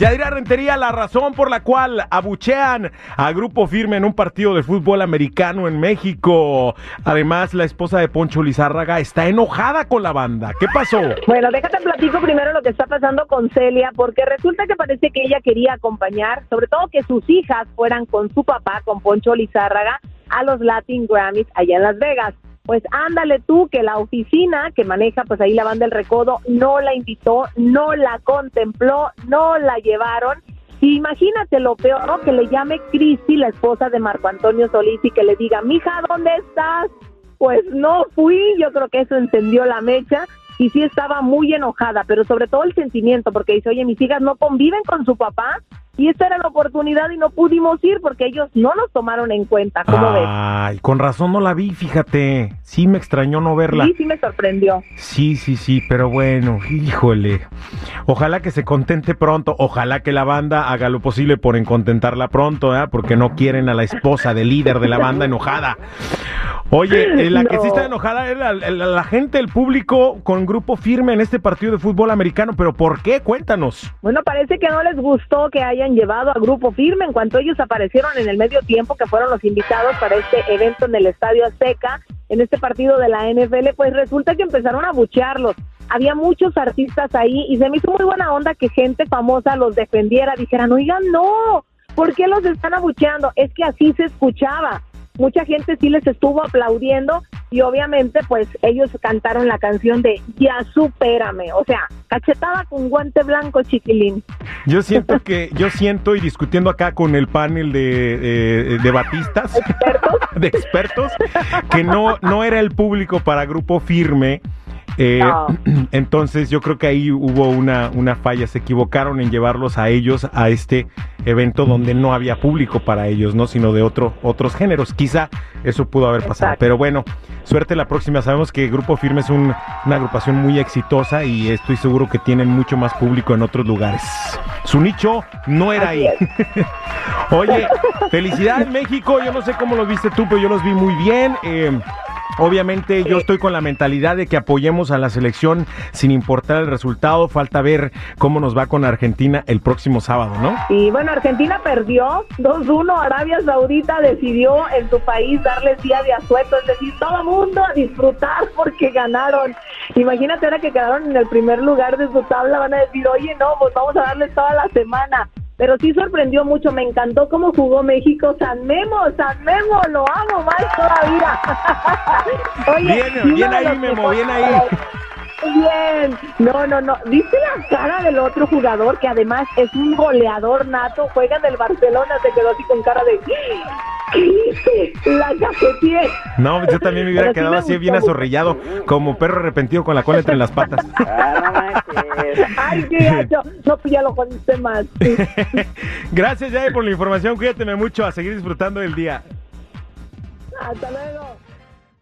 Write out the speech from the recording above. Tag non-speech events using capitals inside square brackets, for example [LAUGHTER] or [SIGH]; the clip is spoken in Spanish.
Yadira Rentería, la razón por la cual abuchean a Grupo Firme en un partido de fútbol americano en México. Además, la esposa de Poncho Lizárraga está enojada con la banda. ¿Qué pasó? Bueno, déjate platico primero lo que está pasando con Celia, porque resulta que parece que ella quería acompañar, sobre todo que sus hijas fueran con su papá, con Poncho Lizárraga, a los Latin Grammys allá en Las Vegas. Pues ándale tú que la oficina que maneja pues ahí la banda del recodo no la invitó, no la contempló, no la llevaron. Imagínate lo peor, ¿no? Que le llame Cristi, la esposa de Marco Antonio Solís, y que le diga, mija, ¿dónde estás? Pues no fui, yo creo que eso encendió la mecha y sí estaba muy enojada, pero sobre todo el sentimiento, porque dice, oye, mis hijas no conviven con su papá, y esta era la oportunidad y no pudimos ir porque ellos no nos tomaron en cuenta. ¿Cómo ves? Ay, con razón no la vi, fíjate. Sí me extrañó no verla. Sí, sí me sorprendió. Sí, sí, sí, pero bueno, híjole. Ojalá que se contente pronto. Ojalá que la banda haga lo posible por encontentarla pronto, ¿eh? porque no quieren a la esposa del líder de la banda enojada. Oye, eh, la que sí está enojada es la, la, la, gente, el público con grupo firme en este partido de fútbol americano. ¿Pero por qué? Cuéntanos. Bueno, parece que no les gustó que hayan llevado a grupo firme en cuanto ellos aparecieron en el medio tiempo, que fueron los invitados para este evento en el Estadio Azteca, en este partido de la NFL, pues resulta que empezaron a buchearlos. Había muchos artistas ahí y se me hizo muy buena onda que gente famosa los defendiera, dijeran, oigan, no, ¿por qué los están abucheando? Es que así se escuchaba mucha gente sí les estuvo aplaudiendo y obviamente pues ellos cantaron la canción de Ya supérame, o sea, cachetada con guante blanco, chiquilín. Yo siento que, yo siento y discutiendo acá con el panel de, eh, de batistas, ¿Expertos? [LAUGHS] de expertos, que no, no era el público para grupo firme. Eh, No. [CLEARS THROAT] Entonces yo creo que ahí hubo una, una falla, se equivocaron en llevarlos a ellos a este evento donde no había público para ellos, ¿no? Sino de otro, otros géneros. Quizá eso pudo haber pasado. Exacto. Pero bueno, suerte la próxima. Sabemos que Grupo Firme es un- una agrupación muy exitosa y estoy seguro que tienen mucho más público en otros lugares. Su nicho no era Así ahí. [LAUGHS] Oye, felicidades México. Yo no sé cómo los viste tú, pero yo los vi muy bien. Eh, Obviamente yo estoy con la mentalidad de que apoyemos a la selección sin importar el resultado. Falta ver cómo nos va con Argentina el próximo sábado, ¿no? Y bueno, Argentina perdió 2-1. Arabia Saudita decidió en su país darles día de asueto, es decir, todo mundo a disfrutar porque ganaron. Imagínate ahora que quedaron en el primer lugar de su tabla, van a decir, oye, no, pues vamos a darles toda la semana. Pero sí sorprendió mucho, me encantó cómo jugó México. San Memo, San Memo, lo amo más todavía. [LAUGHS] Oye, Bien, bien ahí, Memo, bien ahí. Bien, no, no, no. ¿Viste la cara del otro jugador que además es un goleador nato? Juega en el Barcelona, se quedó así con cara de. ¿Qué hice? La cajeteé. No, yo también me hubiera quedado así bien azorrillado, como perro arrepentido con la cola entre las patas. [LAUGHS] Ay, qué gacho. No, pues ya lo conté más. [LAUGHS] Gracias, Jay, por la información. Cuídateme mucho, a seguir disfrutando del día. Hasta luego.